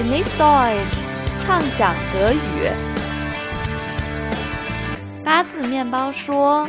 Genieß Deutsch，畅想德语。八字面包说。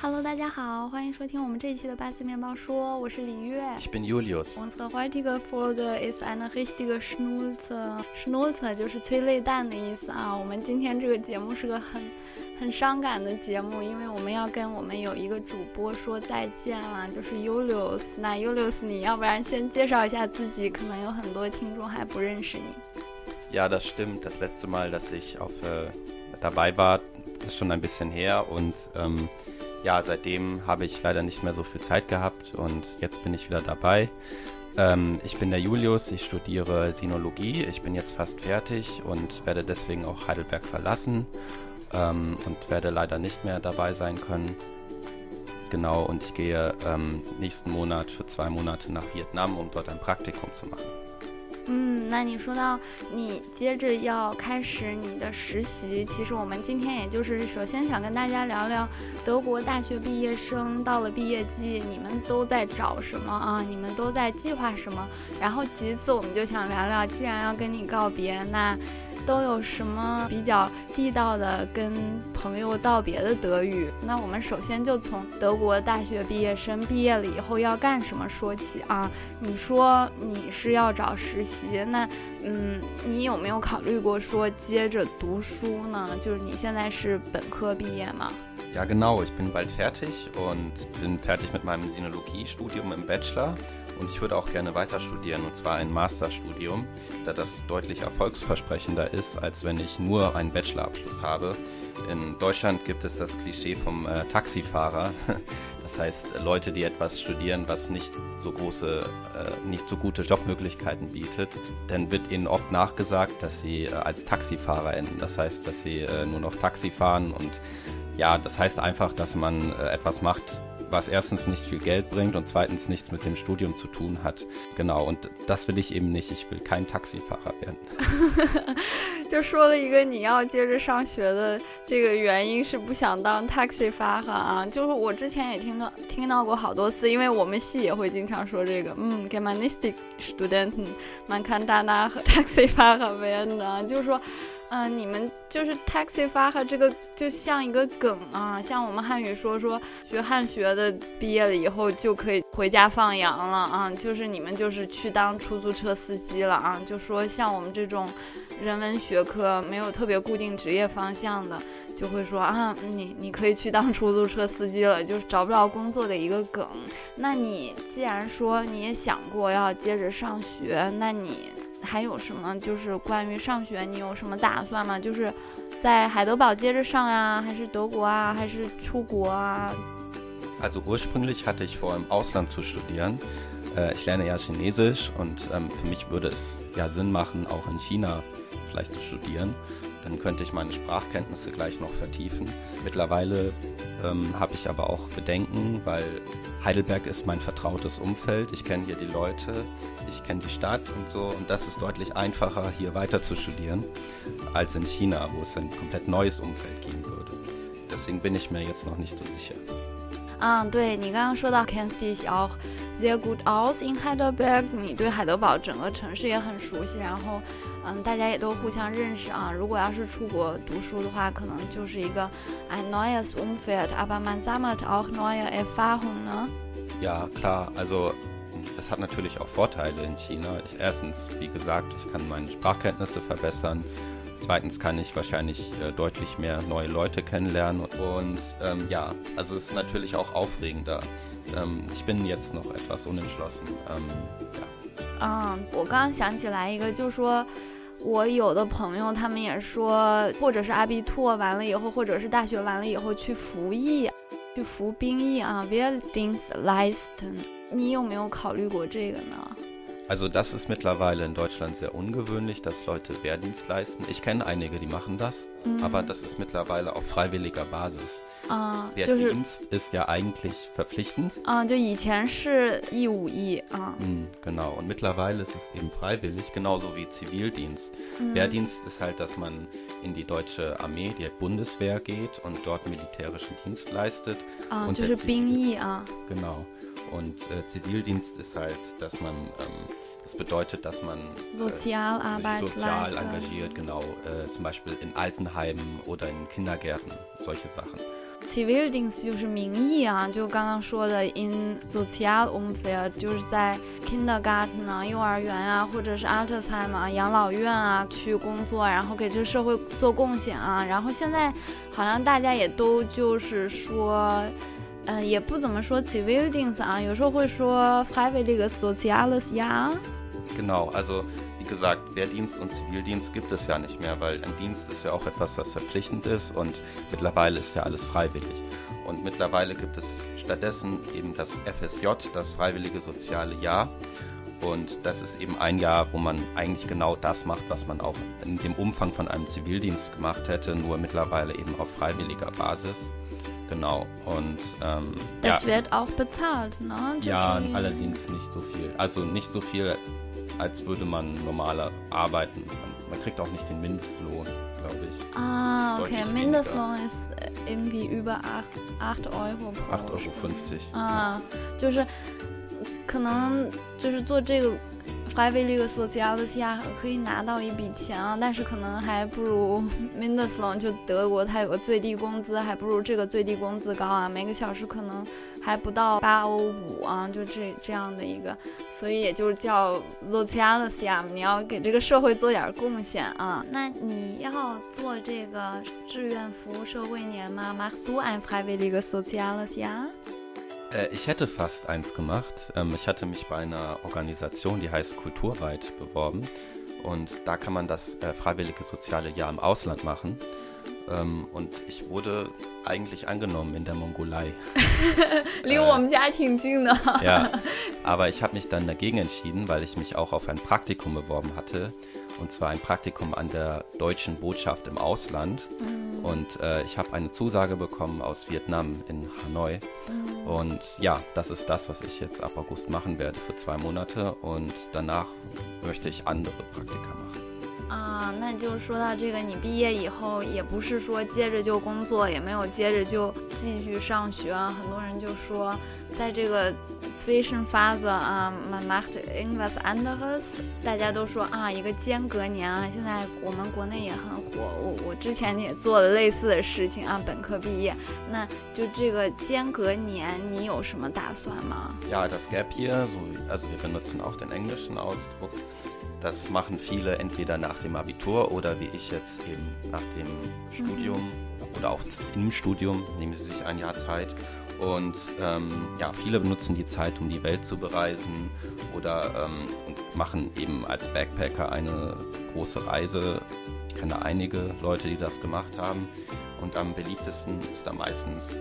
Hello，大家好，欢迎收听我们这一期的八字面包说，我是李月。Ich bin Julius。Unsere heutige Folge ist eine richtige Schnulze。Schnulze 就是催泪弹的意思啊。我们今天这个节目是个很很伤感的节目，因为我们要跟我们有一个主播说再见了，就是 Julius。那 Julius，你要不然先介绍一下自己，可能有很多听众还不认识你。Ja, das stimmt. Das letzte Mal, dass ich auf äh, dabei war, ist schon ein bisschen her und ähm, ja, seitdem habe ich leider nicht mehr so viel Zeit gehabt und jetzt bin ich wieder dabei. Ähm, ich bin der Julius, ich studiere Sinologie, ich bin jetzt fast fertig und werde deswegen auch Heidelberg verlassen Ähm, und werde leider nicht mehr dabei sein können. Genau, und ich gehe ähm, nächsten Monat für zwei Monate nach Vietnam, um dort ein Praktikum zu machen. 嗯，那你说到你接着要开始你的实习，其实我们今天也就是首先想跟大家聊聊德国大学毕业生到了毕业季，你们都在找什么啊？你们都在计划什么？然后其次我们就想聊聊，既然要跟你告别，那。都有什么比较地道的跟朋友道别的德语？那我们首先就从德国大学毕业生毕业了以后要干什么说起啊？你说你是要找实习，那嗯，你有没有考虑过说接着读书呢？就是你现在是本科毕业吗？Ja genau, ich bin bald fertig und bin fertig mit meinem Sinologiestudium im Bachelor. Und ich würde auch gerne weiter studieren, und zwar ein Masterstudium, da das deutlich erfolgsversprechender ist, als wenn ich nur einen Bachelorabschluss habe. In Deutschland gibt es das Klischee vom äh, Taxifahrer. Das heißt, Leute, die etwas studieren, was nicht so große, äh, nicht so gute Jobmöglichkeiten bietet, dann wird ihnen oft nachgesagt, dass sie äh, als Taxifahrer enden. Das heißt, dass sie äh, nur noch Taxi fahren und ja, das heißt einfach, dass man äh, etwas macht, was erstens nicht viel Geld bringt und zweitens nichts mit dem Studium zu tun hat. Genau, und das will ich eben nicht. Ich will kein Taxifahrer werden. 就说了一个你要接着上学的这个原因是不想当 taxi far 哈啊，就是我之前也听到听到过好多次，因为我们系也会经常说这个，嗯，Germanistik Studenten man kann danach taxifahrer werden，就是说。嗯，你们就是 taxi 发和这个就像一个梗啊，像我们汉语说说学汉学的毕业了以后就可以回家放羊了啊，就是你们就是去当出租车司机了啊，就说像我们这种人文学学科没有特别固定职业方向的，就会说啊，你你可以去当出租车司机了，就是找不着工作的一个梗。那你既然说你也想过要接着上学，那你。还有什么就是关于上学，你有什么打算吗？就是在海德堡接着上呀，还是德国啊，还是出国啊？Also ursprünglich hatte ich vor, im Ausland zu studieren. Ich lerne ja Chinesisch und für mich würde es ja Sinn machen, auch in China vielleicht zu studieren. Dann könnte ich meine Sprachkenntnisse gleich noch vertiefen. Mittlerweile ähm, habe ich aber auch Bedenken, weil Heidelberg ist mein vertrautes Umfeld. Ich kenne hier die Leute, ich kenne die Stadt und so. Und das ist deutlich einfacher, hier weiter zu studieren, als in China, wo es ein komplett neues Umfeld geben würde. Deswegen bin ich mir jetzt noch nicht so sicher. 嗯，对你刚刚说到 kennst dich auch sehr gut aus in Heidelberg，你对海德堡整个城市也很熟悉，然后， 嗯，大家也都互相认识啊。如果要是出国读书的话，可能就是一个 ein neues Umfeld，aber man sammelt auch neue Erfahrungen, ne? Ja, klar. Also es hat natürlich auch Vorteile in China. Ich, erstens, wie gesagt, ich kann meine Sprachkenntnisse verbessern. Zweitens kann ich wahrscheinlich äh, deutlich mehr neue Leute kennenlernen. Und ähm, ja, also es ist natürlich auch aufregender. Ähm, ich bin jetzt noch etwas unentschlossen. Ähm, ja. 啊，我刚刚想起来一个，就说 我有的朋友他们也说，或者是阿比托完了以后，或者是大学完了以后去服役，去服兵役啊，Wehrdienstleisten。你有没有考虑过这个呢 ？Also das ist mittlerweile in Deutschland sehr ungewöhnlich, dass Leute Wehrdienst leisten. Ich kenne einige, die machen das, mhm. aber das ist mittlerweile auf freiwilliger Basis. Ah, Wehrdienst ist ja eigentlich verpflichtend. Ah, mhm, genau, und mittlerweile ist es eben freiwillig, genauso wie Zivildienst. Mhm. Wehrdienst ist halt, dass man in die deutsche Armee, die Bundeswehr geht und dort militärischen Dienst leistet. Ah, und 就是兵役啊。genau. Und äh, Zivildienst ist halt, dass man, ähm, das bedeutet, dass man äh, Sozialarbeit sich sozial leistet. engagiert, genau, äh, zum Beispiel in Altenheimen oder in Kindergärten, solche Sachen. Zivildienst 就是名义啊，就刚刚说的 in Sozialumfeld，就是在 Kindergarten 啊、幼儿园啊，或者是 Altersheim 啊、养老院啊去工作，然后给这个社会做贡献啊。然后现在好像大家也都就是说。 呃，也不怎么说 Zivildienst 啊，有时候会说 freiwilliges soziales Jahr。Genau, also wie gesagt, Wehrdienst und Zivildienst gibt es ja nicht mehr, weil ein Dienst ist ja auch etwas, was verpflichtend ist und mittlerweile ist ja alles freiwillig. Und mittlerweile gibt es stattdessen eben das FSJ, das Freiwillige Soziale Jahr. Und das ist eben ein Jahr, wo man eigentlich genau das macht, was man auch in dem Umfang von einem Zivildienst gemacht hätte, nur mittlerweile eben auf freiwilliger Basis. Genau. Und ähm, das ja. wird auch bezahlt, ne? Ja, allerdings nicht so viel. Also nicht so viel, als würde man normaler arbeiten. Man, kriegt auch nicht den Mindestlohn, glaube ich. Ah, okay. Mindestlohn ist äh, irgendwie über 8, 8 Euro. 8,50 Euro. 啊，就是可能就是做这个 freiwillige soziales Jahr 可以拿到一笔钱啊，但是可能还不如 Mindestlohn 就德国它有个最低工资，还不如这个最低工资高啊，每个小时可能还不到八欧五啊，就这这样的一个，所以也就是叫 soziales Jahr，你要给这个社会做点贡献啊。那你要做这个志愿服务社会年吗？Machst du ein freiwilliges soziales Äh, ich hätte fast eins gemacht. Ähm, ich hatte mich bei einer Organisation, die heißt Kulturweit, beworben. Und da kann man das äh, freiwillige soziale Jahr im Ausland machen. Ähm, und ich wurde eigentlich angenommen in der Mongolei. Leo, äh, Ja, aber ich habe mich dann dagegen entschieden, weil ich mich auch auf ein Praktikum beworben hatte Und zwar ein Praktikum an der deutschen Botschaft im Ausland. Mhm. Und äh, ich habe eine Zusage bekommen aus Vietnam in Hanoi. Mhm. Und ja, das ist das, was ich jetzt ab August machen werde für zwei Monate. Und danach möchte ich andere Praktika machen. 啊，那就说到这个，你毕业以后也不是说接着就工作，也没有接着就继续上学。很多人就说， 在这个 Zwischenphase 啊，man macht irgendwas anderes。大家都说啊，一个间隔年啊，现在我们国内也很火。我我之前也做了类似的事情啊，本科毕业，那就这个间隔年，你有什么打算吗？Ja, das Gap year, so also wir benutzen auch den englischen Ausdruck. Das machen viele entweder nach dem Abitur oder wie ich jetzt eben nach dem Studium mhm. oder auch im Studium nehmen sie sich ein Jahr Zeit. Und ähm, ja, viele benutzen die Zeit, um die Welt zu bereisen oder ähm, und machen eben als Backpacker eine große Reise. Ich kenne einige Leute, die das gemacht haben. Und am beliebtesten ist da meistens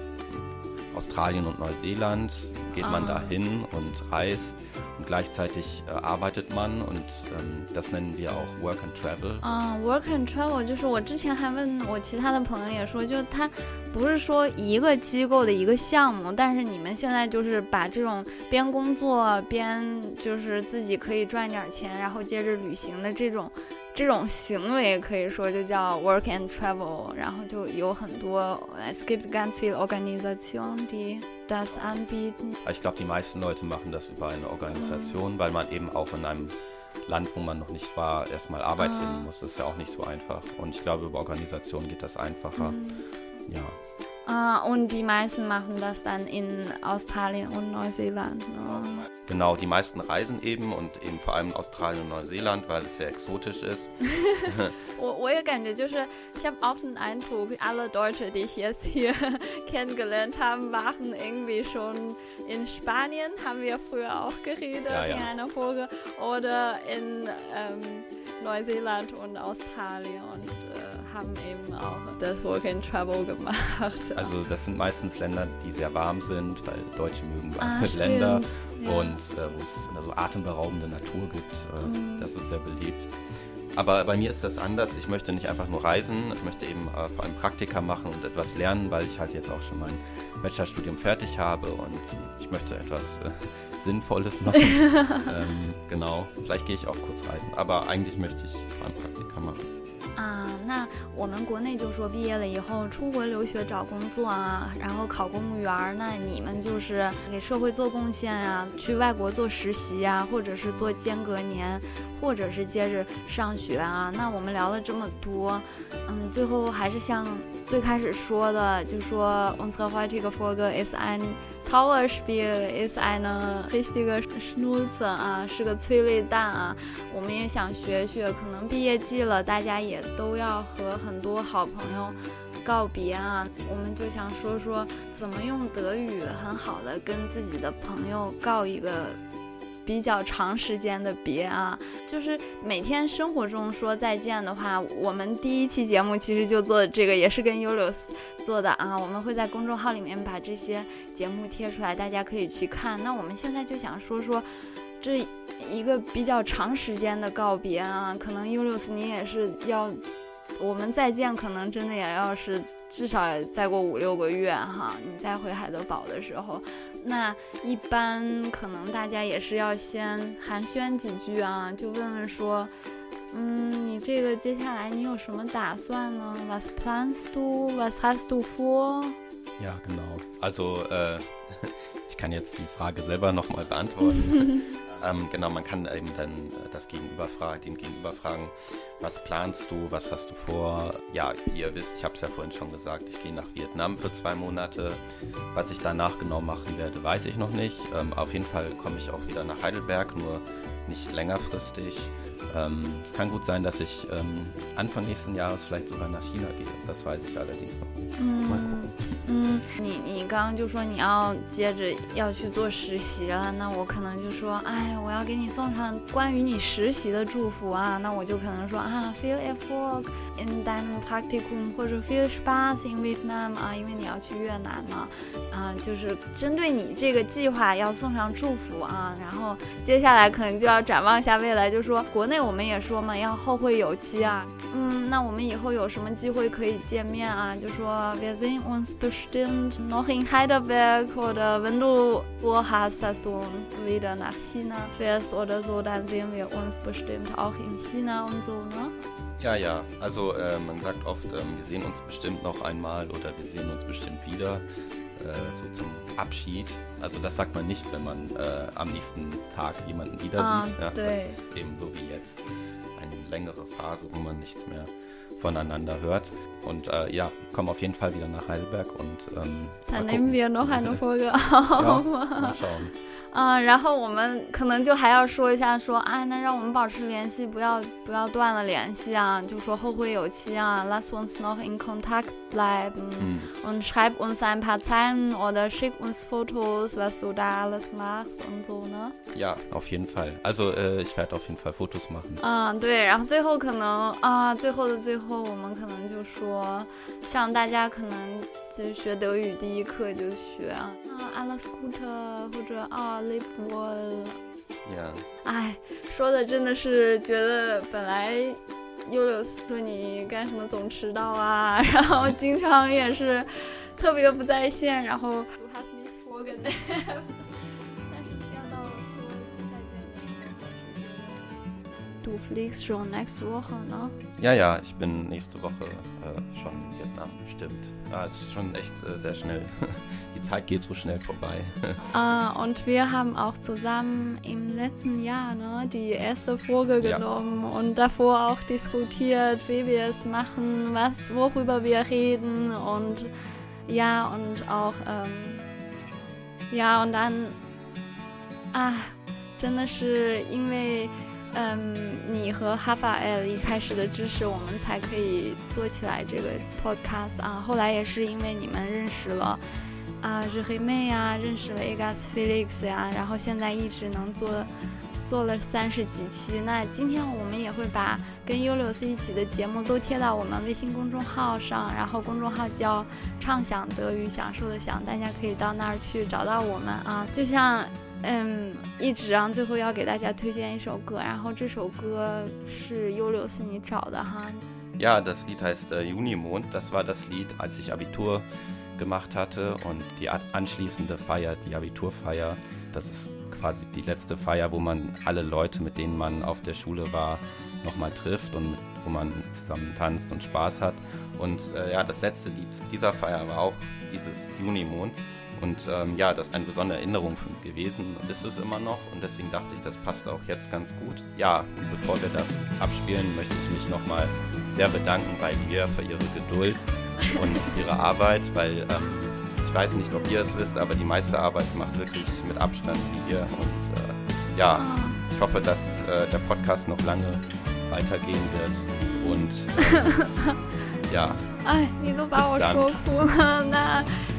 Australien und Neuseeland. Geht ah. man da hin und reist und gleichzeitig äh, arbeitet man und ähm, das nennen wir auch Work and Travel. 啊、uh,，Work and Travel 就是我之前还问我其他的朋友也说，就它不是说一个机构的一个项目，但是你们现在就是把这种边工作边就是自己可以赚点钱，然后接着旅行的这种。这种行为可以说就叫 work and travel，然后就有很多 es gibt ganz viele Organisationen, die das anbieten. Ich glaube, die meisten Leute machen das über eine Organisation, mhm. weil man eben auch in einem Land, wo man noch nicht war, erstmal Arbeit ah. finden muss. Das ist ja auch nicht so einfach. Und ich glaube, über Organisationen geht das einfacher. Mhm. Ja. Ah, und die meisten machen das dann in Australien und Neuseeland. Ja. Genau, die meisten reisen eben und eben vor allem Australien und Neuseeland, weil es sehr exotisch ist. Oh, oh, ich habe auch den Eindruck, alle Deutsche, die ich jetzt hier kennengelernt habe, waren irgendwie schon in Spanien, haben wir früher auch geredet ja, ja. in einer Folge, oder in. Ähm, Neuseeland und Australien und äh, haben eben auch das Work and Travel gemacht. Also das sind meistens Länder, die sehr warm sind, weil Deutsche mögen warme ah, Länder ja. und äh, wo es also atemberaubende Natur gibt. Äh, mhm. Das ist sehr beliebt. Aber bei mir ist das anders. Ich möchte nicht einfach nur reisen, ich möchte eben äh, vor allem Praktika machen und etwas lernen, weil ich halt jetzt auch schon mein Bachelorstudium fertig habe und ich möchte etwas äh, Sinnvolles machen. ähm, genau, vielleicht gehe ich auch kurz reisen, aber eigentlich möchte ich vor allem Praktika machen. 啊，那我们国内就说毕业了以后出国留学找工作啊，然后考公务员。那你们就是给社会做贡献啊，去外国做实习啊，或者是做间隔年，或者是接着上学啊。那我们聊了这么多，嗯，最后还是像最开始说的，就说 unsere heutige Folge ist ein Tower Spiel ist eine richtige Schnulze 啊，是个催泪弹啊。我们也想学学，可能毕业季了，大家也都要和很多好朋友告别啊。我们就想说说，怎么用德语很好的跟自己的朋友告一个。比较长时间的别啊，就是每天生活中说再见的话，我们第一期节目其实就做这个，也是跟 Ulius 做的啊。我们会在公众号里面把这些节目贴出来，大家可以去看。那我们现在就想说说这一个比较长时间的告别啊，可能 Ulius 你也是要，我们再见可能真的也要是。至少再过五六个月哈，你再回海德堡的时候，那一般可能大家也是要先寒暄几句啊，就问问说，嗯，你这个接下来你有什么打算呢？Was planst du? Was hast du vor? Ja, genau. Also, äh, ich kann jetzt die Frage selber nochmal beantworten. Ähm, genau, man kann eben dann äh, das Gegenüber fragen, den Gegenüber fragen, was planst du, was hast du vor? Ja, ihr wisst, ich habe es ja vorhin schon gesagt, ich gehe nach Vietnam für zwei Monate. Was ich danach genau machen werde, weiß ich noch nicht. Ähm, auf jeden Fall komme ich auch wieder nach Heidelberg, nur nicht längerfristig. Ähm, es kann gut sein, dass ich ähm, Anfang nächsten Jahres vielleicht sogar nach China gehe. Das weiß ich allerdings noch nicht. Mal gucken. 嗯，你你刚刚就说你要接着要去做实习了，那我可能就说，哎，我要给你送上关于你实习的祝福啊，那我就可能说啊，viel Erfolg in deinem Praktikum 或者 viel Spaß in Vietnam 啊，因为你要去越南嘛，啊，就是针对你这个计划要送上祝福啊，然后接下来可能就要展望一下未来，就说国内我们也说嘛，要后会有期啊，嗯，那我们以后有什么机会可以见面啊？就说 wir sehen uns bestimmt noch in Heidelberg oder wenn du vorhast, dass du wieder nach China fährst oder so, dann sehen wir uns bestimmt auch in China und so, ne? Ja, ja. Also äh, man sagt oft, äh, wir sehen uns bestimmt noch einmal oder wir sehen uns bestimmt wieder. Äh, so zum Abschied. Also das sagt man nicht, wenn man äh, am nächsten Tag jemanden wieder ah, sieht. Ja, das ist eben so wie jetzt eine längere Phase, wo man nichts mehr voneinander hört. Und äh, ja, kommen auf jeden Fall wieder nach Heidelberg und ähm, dann nehmen wir noch eine Folge auf. ja, mal schauen. 嗯，然后我们可能就还要说一下，说啊，那让我们保持联系，不要不要断了联系啊，就说后会有期啊，Last ones noch in Kontakt bleiben und schreib uns ein paar Zeilen oder schick uns Fotos, was du da alles machst und so ne? Ja, auf jeden Fall. Also äh, ich werde auf jeden Fall Fotos machen. 嗯，对，然后最后可能啊，最后的最后，我们可能就说，像大家可能就学德语第一课就学啊，alles Gute 或者啊。Live well，yeah，哎，说的真的是觉得本来悠悠说你干什么总迟到啊，然后经常也是特别不在线，然后。Du fliegst schon nächste Woche, ne? Ja, ja, ich bin nächste Woche äh, schon in Vietnam, stimmt. Ja, es ist schon echt äh, sehr schnell. Die Zeit geht so schnell vorbei. ah, und wir haben auch zusammen im letzten Jahr ne, die erste Folge genommen ja. und davor auch diskutiert, wie wir es machen, was, worüber wir reden und ja, und auch, ähm, ja, und dann, ah, 真的是因为 嗯，你和哈法 L 一开始的支持，我们才可以做起来这个 podcast 啊。后来也是因为你们认识了啊日黑妹呀，认识了 Agas Felix 呀，然后现在一直能做做了三十几期。那今天我们也会把跟 u l u s 一起的节目都贴到我们微信公众号上，然后公众号叫畅想德语，享受的享，大家可以到那儿去找到我们啊。就像。嗯，一直啊，最后要给大家推荐一首歌，然后这首歌是优柳斯你找的哈。Ja, das Lied heißt äh, Junimond. Das war das Lied, als ich Abitur gemacht hatte und die anschließende Feier, die Abiturfeier. Das ist quasi die letzte Feier, wo man alle Leute, mit denen man auf der Schule war, nochmal trifft und wo man zusammen tanzt und Spaß hat. Und äh, ja, das letzte Lied dieser Feier war auch dieses Junimond. Und ähm, ja, das ist eine besondere Erinnerung für mich gewesen und ist es immer noch. Und deswegen dachte ich, das passt auch jetzt ganz gut. Ja, und bevor wir das abspielen, möchte ich mich nochmal sehr bedanken bei ihr für ihre Geduld und ihre Arbeit, weil ähm, ich weiß nicht, ob ihr es wisst, aber die meiste Arbeit macht wirklich mit Abstand ihr. Und äh, ja, ah. ich hoffe, dass äh, der Podcast noch lange weitergehen wird. Und ähm, ja. 哎，你都把我说哭了，那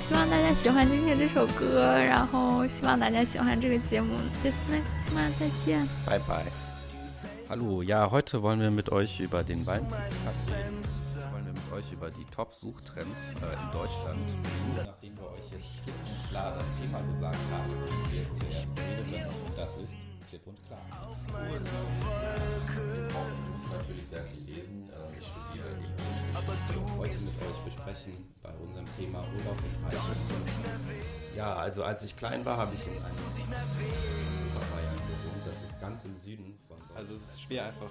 希望大家喜欢今天这首歌，然后希望大家喜欢这个节目。Bis next Mal，再见。Bye bye. Hallo, ja, heute wollen wir mit euch über den Valentinstag reden. Wollen wir mit euch über die Top-Suchtrends äh, in Deutschland. Nachdem wir euch jetzt klipp und klar das Thema gesagt haben, wir zuerst reden und das ist klipp und klar. Wir müssen natürlich sehr viel lesen. Äh, ich studiere Englisch. heute mit euch besprechen bei unserem Thema Urlaub in Reich. Ja, also als ich klein war, habe ich in einem Bayern gewohnt. Das ist ganz im Süden von Deutschland. Also es ist schwer einfach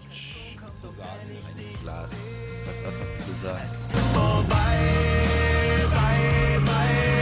zu sagen. Ein Glas. Was, was hast du gesagt? Vorbei, bei